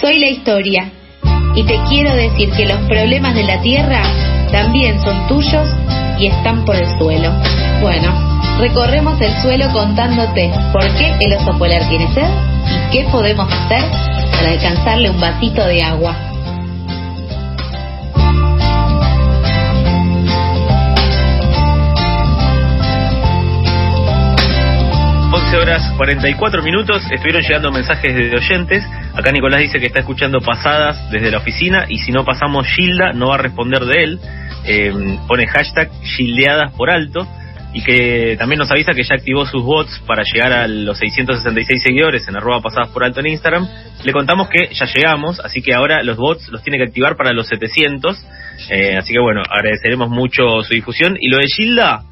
Soy la historia y te quiero decir que los problemas de la tierra también son tuyos y están por el suelo. Bueno, recorremos el suelo contándote por qué el oso polar tiene sed y qué podemos hacer para alcanzarle un vasito de agua. 11 horas 44 minutos, estuvieron llegando mensajes de oyentes. Acá Nicolás dice que está escuchando pasadas desde la oficina y si no pasamos Gilda no va a responder de él. Eh, pone hashtag Gildeadas alto y que también nos avisa que ya activó sus bots para llegar a los 666 seguidores en arroba pasadas por alto en Instagram. Le contamos que ya llegamos, así que ahora los bots los tiene que activar para los 700. Eh, así que bueno, agradeceremos mucho su difusión. Y lo de Gilda,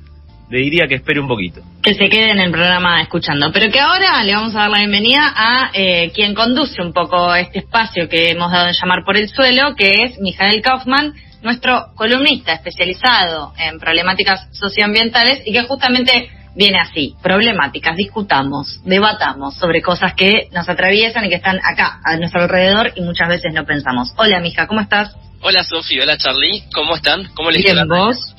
le diría que espere un poquito. Que se quede en el programa escuchando. Pero que ahora le vamos a dar la bienvenida a eh, quien conduce un poco este espacio que hemos dado en llamar por el suelo, que es Mijael Kaufman, nuestro columnista especializado en problemáticas socioambientales y que justamente viene así, problemáticas, discutamos, debatamos sobre cosas que nos atraviesan y que están acá, a nuestro alrededor y muchas veces no pensamos. Hola, Mija, ¿cómo estás? Hola, Sofía, hola, Charlie, ¿cómo están? ¿Cómo les Bien, ¿vos?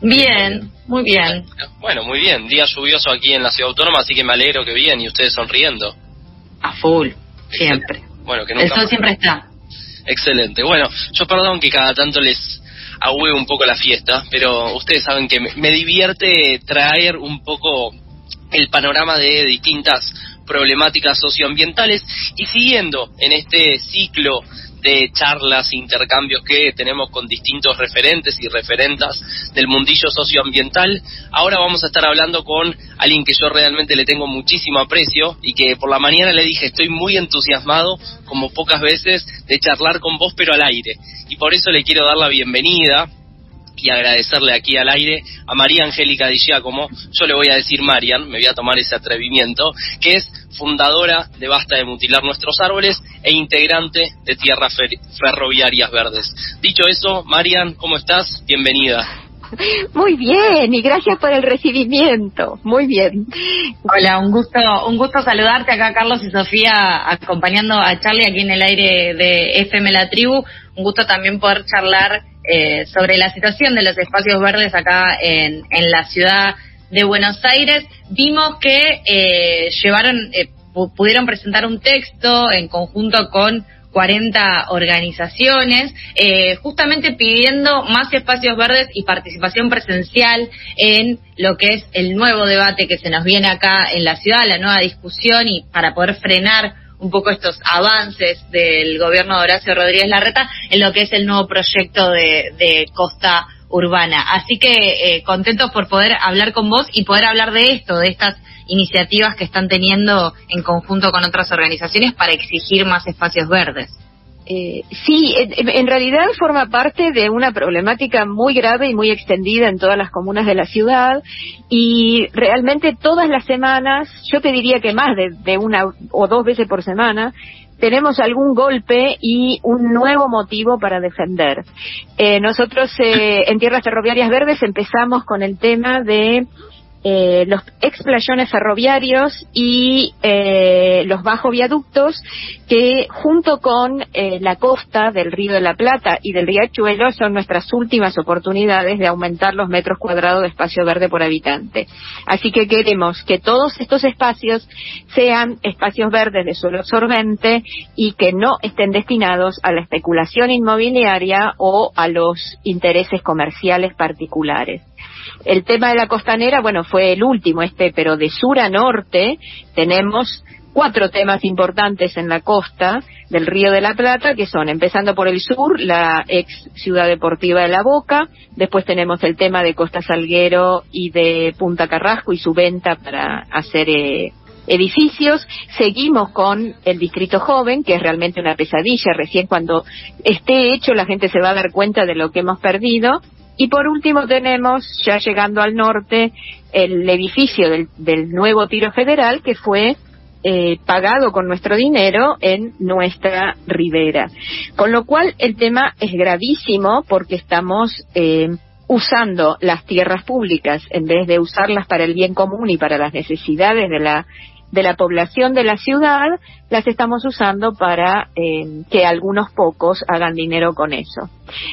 Bien, muy bien. Bueno, muy bien. Día lluvioso aquí en la ciudad autónoma, así que me alegro que bien y ustedes sonriendo. A full, siempre. Bueno, que El sol siempre está. Excelente. Bueno, yo perdón que cada tanto les ahue un poco la fiesta, pero ustedes saben que me divierte traer un poco el panorama de distintas problemáticas socioambientales y siguiendo en este ciclo de charlas, intercambios que tenemos con distintos referentes y referentas del mundillo socioambiental. Ahora vamos a estar hablando con alguien que yo realmente le tengo muchísimo aprecio y que por la mañana le dije estoy muy entusiasmado, como pocas veces, de charlar con vos pero al aire. Y por eso le quiero dar la bienvenida y agradecerle aquí al aire a María Angélica Di Giacomo, yo le voy a decir Marian, me voy a tomar ese atrevimiento, que es fundadora de Basta de Mutilar Nuestros Árboles e integrante de Tierras Ferroviarias Verdes. Dicho eso, Marian, ¿cómo estás? Bienvenida. Muy bien, y gracias por el recibimiento. Muy bien. Hola, un gusto, un gusto saludarte acá, Carlos y Sofía, acompañando a Charlie aquí en el aire de FM La Tribu. Un gusto también poder charlar eh, sobre la situación de los espacios verdes acá en, en la ciudad de Buenos Aires. Vimos que eh, llevaron, eh, pudieron presentar un texto en conjunto con 40 organizaciones, eh, justamente pidiendo más espacios verdes y participación presencial en lo que es el nuevo debate que se nos viene acá en la ciudad, la nueva discusión y para poder frenar un poco estos avances del gobierno de Horacio Rodríguez Larreta en lo que es el nuevo proyecto de, costa urbana. Así que eh, contentos por poder hablar con vos y poder hablar de esto, de estas iniciativas que están teniendo en conjunto con otras organizaciones para exigir más espacios verdes. Eh, sí, en, realidad forma parte de una problemática muy grave y muy extendida en todas las comunas de la ciudad y realmente todas las semanas, yo te diría que más de, una o dos veces por semana, tenemos algún golpe y un nuevo motivo para defender. Eh, nosotros eh, en Tierras Ferroviarias Verdes empezamos con el tema de eh, los explayones ferroviarios y eh, los bajo viaductos que junto con eh, la costa del Río de la Plata y del Riachuelo son nuestras últimas oportunidades de aumentar los metros cuadrados de espacio verde por habitante. Así que queremos que todos estos espacios sean espacios verdes de suelo absorbente y que no estén destinados a la especulación inmobiliaria o a los intereses comerciales particulares. El tema de la costanera, bueno, fue el último este, pero de sur a norte tenemos cuatro temas importantes en la costa del Río de la Plata, que son, empezando por el sur, la ex ciudad deportiva de La Boca, después tenemos el tema de Costa Salguero y de Punta Carrasco y su venta para hacer eh, edificios, seguimos con el distrito joven, que es realmente una pesadilla, recién cuando esté hecho la gente se va a dar cuenta de lo que hemos perdido, y por último tenemos, ya llegando al norte, el edificio del, nuevo tiro federal que fue eh, pagado con nuestro dinero en nuestra ribera. Con lo cual el tema es gravísimo porque estamos eh, usando las tierras públicas en vez de usarlas para el bien común y para las necesidades de la de la población de la ciudad, las estamos usando para eh, que algunos pocos hagan dinero con eso.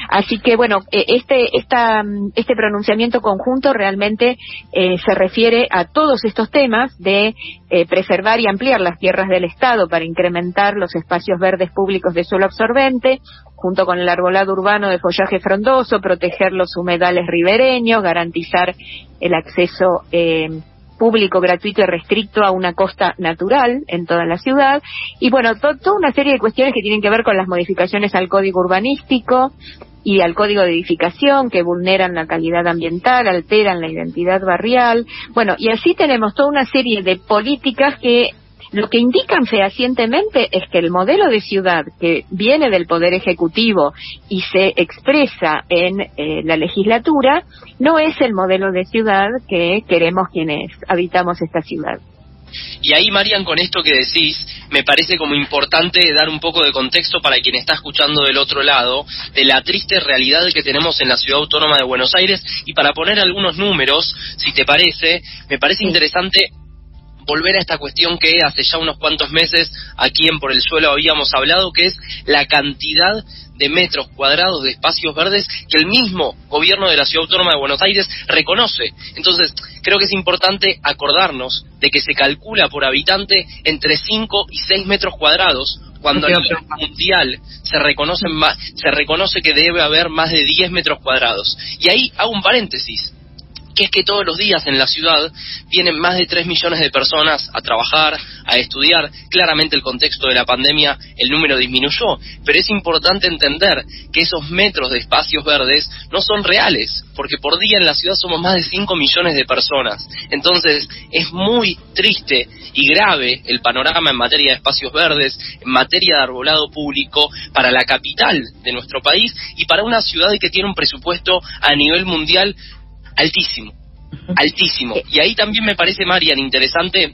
Así que bueno, eh, este, esta, este pronunciamiento conjunto realmente eh, se refiere a todos estos temas de preservar y ampliar las tierras del Estado para incrementar los espacios verdes públicos de suelo absorbente, junto con el arbolado urbano de follaje frondoso, proteger los humedales ribereños, garantizar el acceso eh, público, gratuito y restricto a una costa natural en toda la ciudad. Y bueno, toda una serie de cuestiones que tienen que ver con las modificaciones al código urbanístico y al código de edificación que vulneran la calidad ambiental, alteran la identidad barrial. Bueno, y así tenemos toda una serie de políticas que lo que indican fehacientemente es que el modelo de ciudad que viene del Poder Ejecutivo y se expresa en eh, la legislatura no es el modelo de ciudad que queremos quienes habitamos esta ciudad. Y ahí, Marian, con esto que decís, me parece como importante dar un poco de contexto para quien está escuchando del otro lado de la triste realidad que tenemos en la ciudad autónoma de Buenos Aires y para poner algunos números, si te parece, me parece interesante volver a esta cuestión que hace ya unos cuantos meses aquí en Por el Suelo habíamos hablado, que es la cantidad de metros cuadrados de espacios verdes que el mismo gobierno de la Ciudad Autónoma de Buenos Aires reconoce. Entonces, creo que es importante acordarnos de que se calcula por habitante entre 5 y 6 metros cuadrados, cuando a nivel mundial se reconoce, más, se reconoce que debe haber más de 10 metros cuadrados. Y ahí hago un paréntesis que es que todos los días en la ciudad vienen más de 3 millones de personas a trabajar, a estudiar. Claramente el contexto de la pandemia, el número disminuyó, pero es importante entender que esos metros de espacios verdes no son reales, porque por día en la ciudad somos más de 5 millones de personas. Entonces es muy triste y grave el panorama en materia de espacios verdes, en materia de arbolado público para la capital de nuestro país y para una ciudad que tiene un presupuesto a nivel mundial altísimo, altísimo. Y ahí también me parece, Marian, interesante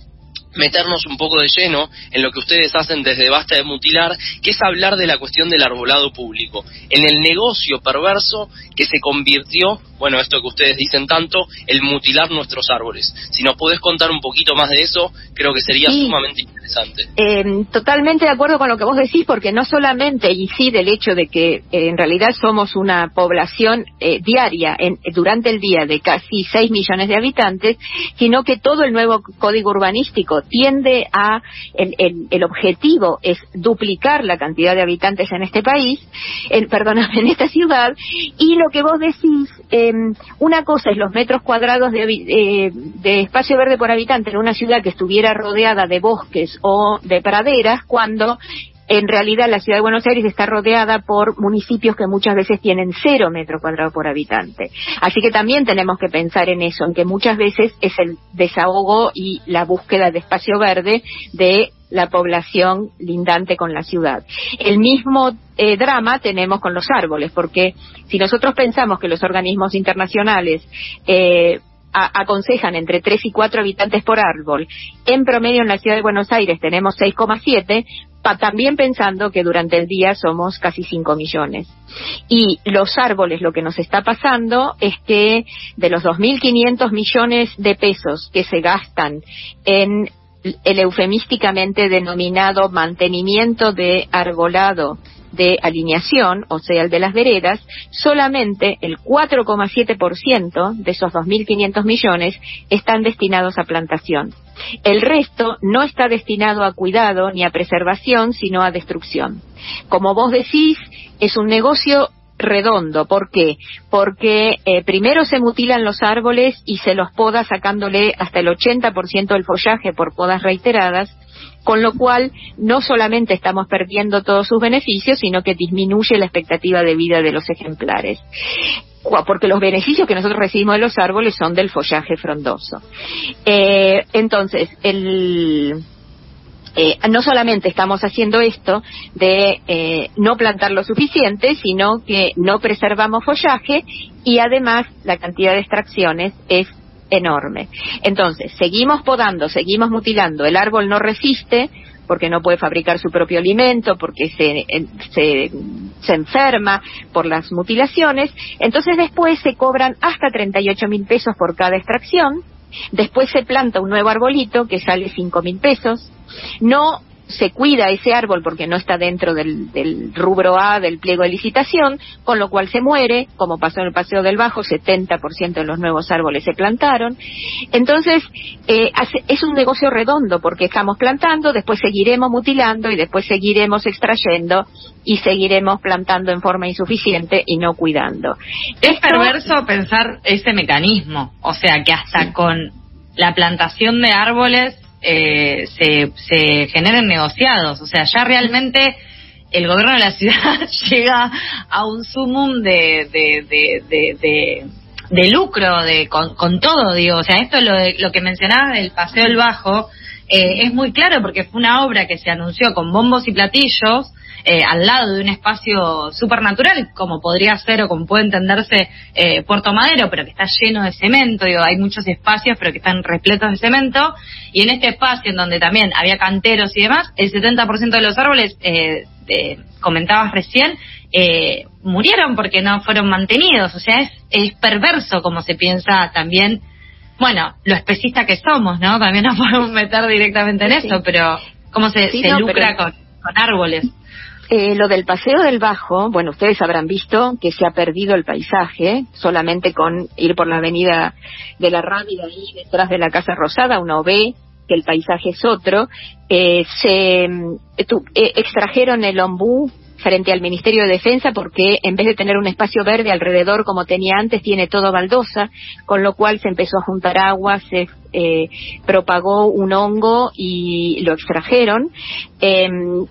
meternos un poco de lleno en lo que ustedes hacen desde Basta de Mutilar, que es hablar de la cuestión del arbolado público, en el negocio perverso que se convirtió, bueno, esto que ustedes dicen tanto, el mutilar nuestros árboles. Si nos podés contar un poquito más de eso, creo que sería sumamente interesante. Eh, totalmente de acuerdo con lo que vos decís, porque no solamente incide el hecho de que eh, en realidad somos una población eh, diaria, en, durante el día, de casi 6 millones de habitantes, sino que todo el nuevo código urbanístico tiende a, el, el, objetivo es duplicar la cantidad de habitantes en este país, en, perdóname, en esta ciudad, y lo que vos decís, em, una cosa es los metros cuadrados de, eh, de espacio verde por habitante en una ciudad que estuviera rodeada de bosques o de praderas, cuando en realidad la ciudad de Buenos Aires está rodeada por municipios que muchas veces tienen cero metro cuadrado por habitante. Así que también tenemos que pensar en eso, en que muchas veces es el desahogo y la búsqueda de espacio verde de la población lindante con la ciudad. El mismo eh, drama tenemos con los árboles, porque si nosotros pensamos que los organismos internacionales eh, aconsejan entre 3 y 4 habitantes por árbol. En promedio en la ciudad de Buenos Aires tenemos 6,7, también pensando que durante el día somos casi 5 millones. Y los árboles, lo que nos está pasando es que de los 2.500 millones de pesos que se gastan en el eufemísticamente denominado mantenimiento de arbolado de alineación, o sea, el de las veredas, solamente el 4,7% de esos 2.500 millones están destinados a plantación. El resto no está destinado a cuidado ni a preservación, sino a destrucción. Como vos decís, es un negocio redondo. ¿Por qué? Porque eh, primero se mutilan los árboles y se los poda sacándole hasta el 80% del follaje por podas reiteradas, con lo cual no solamente estamos perdiendo todos sus beneficios, sino que disminuye la expectativa de vida de los ejemplares porque los beneficios que nosotros recibimos de los árboles son del follaje frondoso. Eh, entonces, el, eh, no solamente estamos haciendo esto de eh, no plantar lo suficiente, sino que no preservamos follaje y además la cantidad de extracciones es enorme. Entonces, seguimos podando, seguimos mutilando, el árbol no resiste porque no puede fabricar su propio alimento, porque se, se, se enferma por las mutilaciones, entonces después se cobran hasta 38 mil pesos por cada extracción, Después se planta un nuevo arbolito que sale cinco mil pesos. No se cuida ese árbol porque no está dentro del, del, rubro A del pliego de licitación, con lo cual se muere, como pasó en el Paseo del Bajo, 70% de los nuevos árboles se plantaron. Entonces, eh, hace, es un negocio redondo porque estamos plantando, después seguiremos mutilando y después seguiremos extrayendo y seguiremos plantando en forma insuficiente y no cuidando. Es Esto, perverso pensar ese mecanismo, o sea que hasta con la plantación de árboles eh, se, se generen negociados. O sea, ya realmente el gobierno de la ciudad llega a un sumum de, de, de, de, lucro de con, con, todo, digo. O sea, esto lo, lo que mencionaba del Paseo del Bajo eh, es muy claro porque fue una obra que se anunció con bombos y platillos eh, al lado de un espacio supernatural, como podría ser o como puede entenderse eh, Puerto Madero, pero que está lleno de cemento, digo, hay muchos espacios, pero que están repletos de cemento, y en este espacio en donde también había canteros y demás, el 70% de los árboles, eh, comentabas recién, eh, murieron porque no fueron mantenidos, o sea, es, es perverso como se piensa también bueno, lo especista que somos, ¿no? También nos podemos meter directamente en sí. eso, pero cómo se, sí, se no, lucra pero... con, con, árboles. Eh, lo del paseo del Bajo, bueno, ustedes habrán visto que se ha perdido el paisaje, solamente con ir por la avenida de la Rábida ahí detrás de la Casa Rosada, uno ve que el paisaje es otro. Eh, se tu, eh, extrajeron el ombú frente al Ministerio de Defensa porque en vez de tener un espacio verde alrededor como tenía antes, tiene todo baldosa, con lo cual se empezó a juntar agua, se eh, propagó un hongo y lo extrajeron. Eh,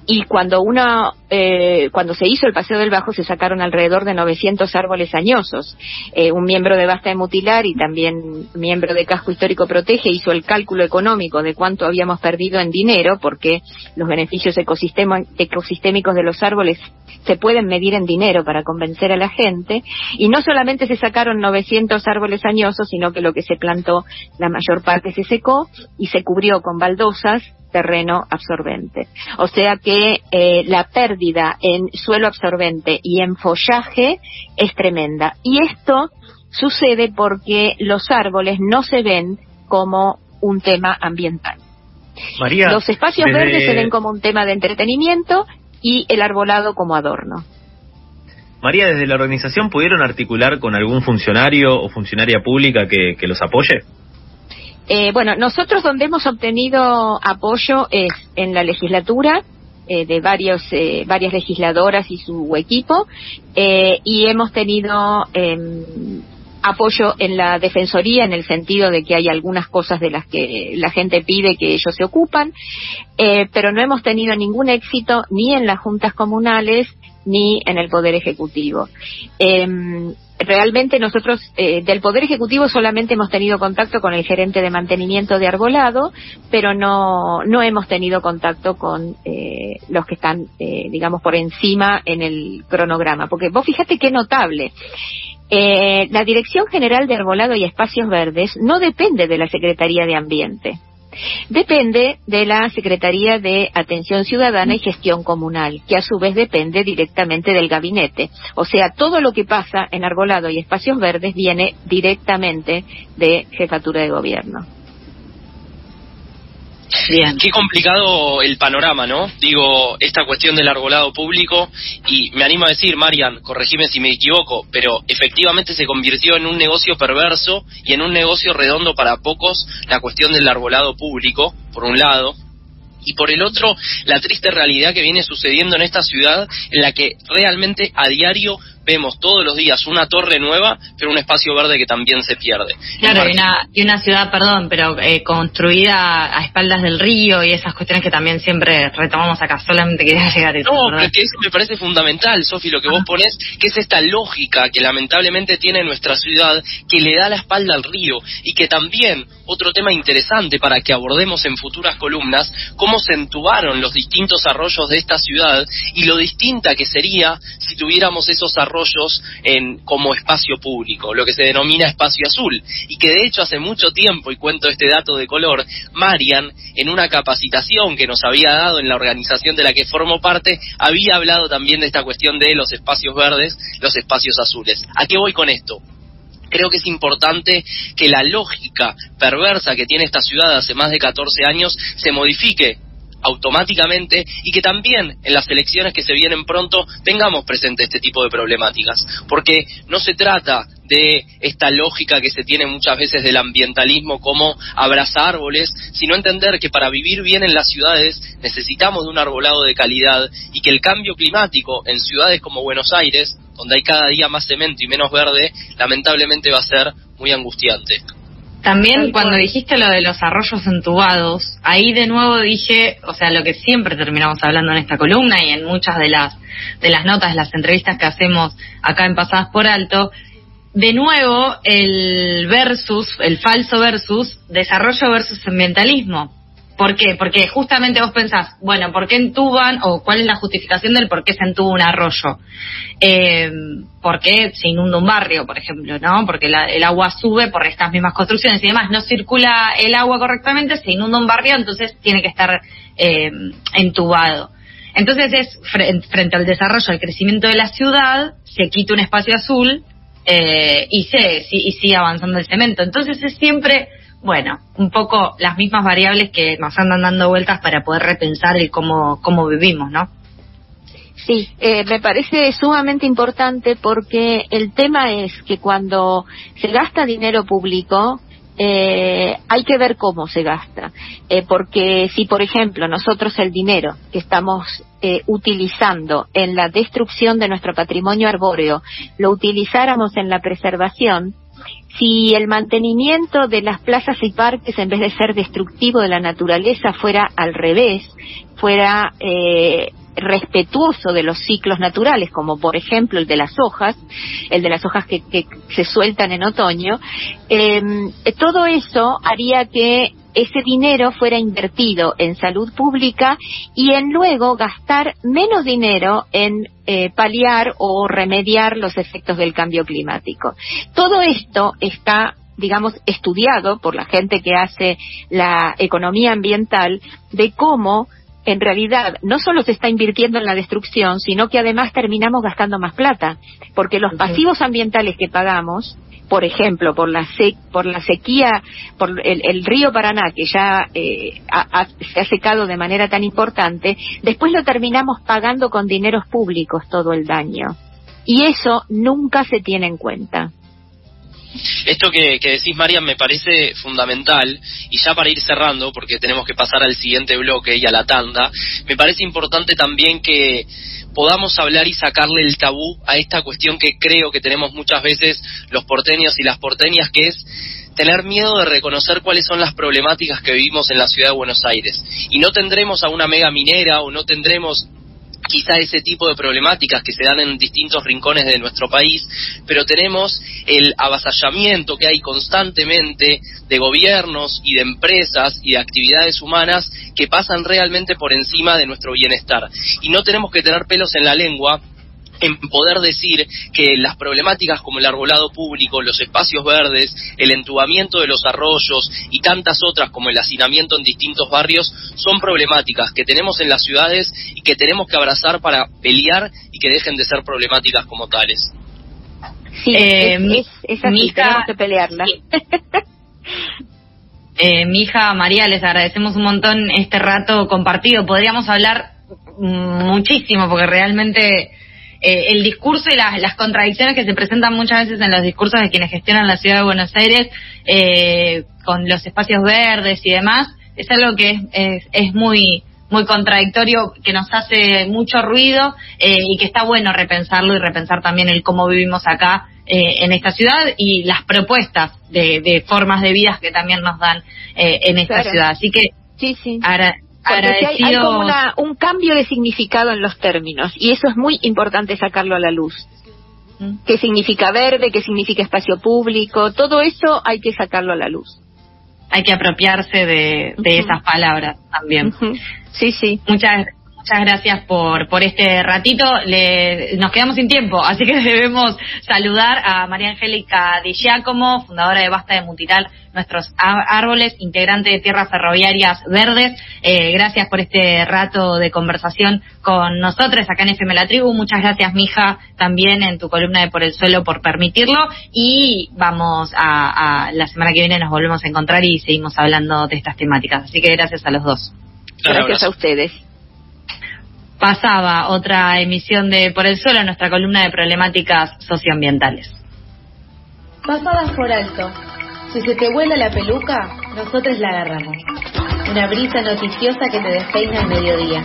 y cuando una, eh, cuando se hizo el Paseo del Bajo se sacaron alrededor de 900 árboles añosos. Eh, un miembro de Basta de Mutilar y también miembro de Casco Histórico Protege hizo el cálculo económico de cuánto habíamos perdido en dinero porque los beneficios ecosistémicos de los árboles se pueden medir en dinero para convencer a la gente. Y no solamente se sacaron 900 árboles añosos, sino que lo que se plantó, la mayor parte se secó y se cubrió con baldosas terreno absorbente. O sea que eh, la pérdida en suelo absorbente y en follaje es tremenda. Y esto sucede porque los árboles no se ven como un tema ambiental. María, los espacios desde... verdes se ven como un tema de entretenimiento y el arbolado como adorno. María, ¿desde la organización pudieron articular con algún funcionario o funcionaria pública que, que los apoye? Eh, bueno, nosotros donde hemos obtenido apoyo es en la legislatura, eh, de varios, eh, varias legisladoras y su equipo, eh, y hemos tenido apoyo en la defensoría en el sentido de que hay algunas cosas de las que la gente pide que ellos se ocupan, pero no hemos tenido ningún éxito ni en las juntas comunales ni en el Poder Ejecutivo. Realmente nosotros eh, del Poder Ejecutivo solamente hemos tenido contacto con el gerente de mantenimiento de Arbolado, pero no, no hemos tenido contacto con eh, los que están, eh, digamos, por encima en el cronograma. Porque vos fíjate qué notable. Eh, la Dirección General de Arbolado y Espacios Verdes no depende de la Secretaría de Ambiente depende de la Secretaría de Atención Ciudadana y Gestión Comunal, que a su vez depende directamente del gabinete. O sea, todo lo que pasa en Arbolado y Espacios Verdes viene directamente de Jefatura de Gobierno. Bien. Qué complicado el panorama, ¿no? Digo, esta cuestión del arbolado público, y me animo a decir, Marian, corregime si me equivoco, pero efectivamente se convirtió en un negocio perverso y en un negocio redondo para pocos la cuestión del arbolado público, por un lado, y por el otro, la triste realidad que viene sucediendo en esta ciudad, en la que realmente a diario vemos todos los días una torre nueva, pero un espacio verde que también se pierde. Claro, y una, y una ciudad, perdón, pero eh, construida a espaldas del río y esas cuestiones que también siempre retomamos acá. Solamente quería llegar a eso. No, que eso me parece fundamental, Sofi, lo que ah. vos pones, que es esta lógica que lamentablemente tiene nuestra ciudad, que le da la espalda al río y que también, otro tema interesante para que abordemos en futuras columnas, cómo se entubaron los distintos arroyos de esta ciudad y lo distinta que sería si tuviéramos esos arroyos en, como espacio público, lo que se denomina espacio azul, y que de hecho hace mucho tiempo, y cuento este dato de color, Marian, en una capacitación que nos había dado en la organización de la que formo parte, había hablado también de esta cuestión de los espacios verdes, los espacios azules. ¿A qué voy con esto? creo que es importante que la lógica perversa que tiene esta ciudad hace más de 14 años se modifique automáticamente y que también en las elecciones que se vienen pronto tengamos presente este tipo de problemáticas, porque no se trata de esta lógica que se tiene muchas veces del ambientalismo como abrazar árboles, sino entender que para vivir bien en las ciudades necesitamos de un arbolado de calidad y que el cambio climático en ciudades como Buenos Aires, donde hay cada día más cemento y menos verde, lamentablemente va a ser muy angustiante. También cuando dijiste lo de los arroyos entubados, ahí de nuevo dije, o sea, lo que siempre terminamos hablando en esta columna y en muchas de las de las notas, de las entrevistas que hacemos acá en Pasadas por Alto, de nuevo el versus, el falso versus, desarrollo versus ambientalismo. ¿Por qué? Porque justamente vos pensás, bueno, ¿por qué entuban o cuál es la justificación del por qué se entuba un arroyo? Eh, ¿Por qué se inunda un barrio, por ejemplo? ¿no? Porque el agua sube por estas mismas construcciones y demás, no circula el agua correctamente, se inunda un barrio, entonces tiene que estar eh, entubado. Entonces es frente al desarrollo, al crecimiento de la ciudad, se quita un espacio azul eh, y, se, y sigue avanzando el cemento. Entonces es siempre bueno, un poco las mismas variables que nos andan dando vueltas para poder repensar el cómo, cómo vivimos, ¿no? Sí, eh, me parece sumamente importante porque el tema es que cuando se gasta dinero público, eh, hay que ver cómo se gasta. Eh, porque si, por ejemplo, nosotros el dinero que estamos eh, utilizando en la destrucción de nuestro patrimonio arbóreo lo utilizáramos en la preservación, si el mantenimiento de las plazas y parques, en vez de ser destructivo de la naturaleza, fuera al revés, fuera eh, respetuoso de los ciclos naturales, como por ejemplo el de las hojas, el de las hojas que, se sueltan en otoño, eh, todo eso haría que ese dinero fuera invertido en salud pública y en luego gastar menos dinero en eh, paliar o remediar los efectos del cambio climático. Todo esto está digamos, estudiado por la gente que hace la economía ambiental de cómo en realidad no solo se está invirtiendo en la destrucción, sino que además terminamos gastando más plata, porque los pasivos ambientales que pagamos por ejemplo, por la, por la sequía, por el, río Paraná, que ya eh, se ha secado de manera tan importante, después lo terminamos pagando con dineros públicos todo el daño. Y eso nunca se tiene en cuenta. Esto que, que, decís, María, me parece fundamental, y ya para ir cerrando, porque tenemos que pasar al siguiente bloque y a la tanda, me parece importante también que podamos hablar y sacarle el tabú a esta cuestión que creo que tenemos muchas veces los porteños y las porteñas, que es tener miedo de reconocer cuáles son las problemáticas que vivimos en la ciudad de Buenos Aires. Y no tendremos a una mega minera o no tendremos quizá ese tipo de problemáticas que se dan en distintos rincones de nuestro país, pero tenemos el avasallamiento que hay constantemente de gobiernos y de empresas y de actividades humanas que pasan realmente por encima de nuestro bienestar. Y no tenemos que tener pelos en la lengua en poder decir que las problemáticas como el arbolado público, los espacios verdes, el entubamiento de los arroyos y tantas otras como el hacinamiento en distintos barrios son problemáticas que tenemos en las ciudades y que tenemos que abrazar para pelear y que dejen de ser problemáticas como tales. Sí, eh, es, así, tenemos que pelearla. Eh, mi hija María, les agradecemos un montón este rato compartido. Podríamos hablar muchísimo porque realmente eh, el discurso y las, contradicciones que se presentan muchas veces en los discursos de quienes gestionan la ciudad de Buenos Aires eh, con los espacios verdes y demás, es algo que es, es, muy muy contradictorio, que nos hace mucho ruido eh, y que está bueno repensarlo y repensar también el cómo vivimos acá en esta ciudad y las propuestas de, formas de vida que también nos dan en esta ciudad. Así que sí, sí. Ahora, hay, como un cambio de significado en los términos y eso es muy importante sacarlo a la luz. Mm. ¿Qué significa verde? ¿Qué significa espacio público? Todo eso hay que sacarlo a la luz. Hay que apropiarse de, esas palabras también. Sí, sí. Muchas, muchas gracias por, por este ratito. Le, nos quedamos sin tiempo, así que debemos saludar a María Angélica Di Giacomo, fundadora de Basta de Mutilar Nuestros Árboles, integrante de Tierras Ferroviarias Verdes. Eh, gracias por este rato de conversación con nosotros acá en FM La Tribu. Muchas gracias, mija, también en tu columna de Por el Suelo por permitirlo. Y vamos a, a la semana que viene nos volvemos a encontrar y seguimos hablando de estas temáticas. Así que gracias a los dos. Gracias a ustedes. Pasaba otra emisión de Por el Suelo, nuestra columna de problemáticas socioambientales. Pasadas por alto. Si se te vuela la peluca, nosotros la agarramos. Una brisa noticiosa que te despeina al mediodía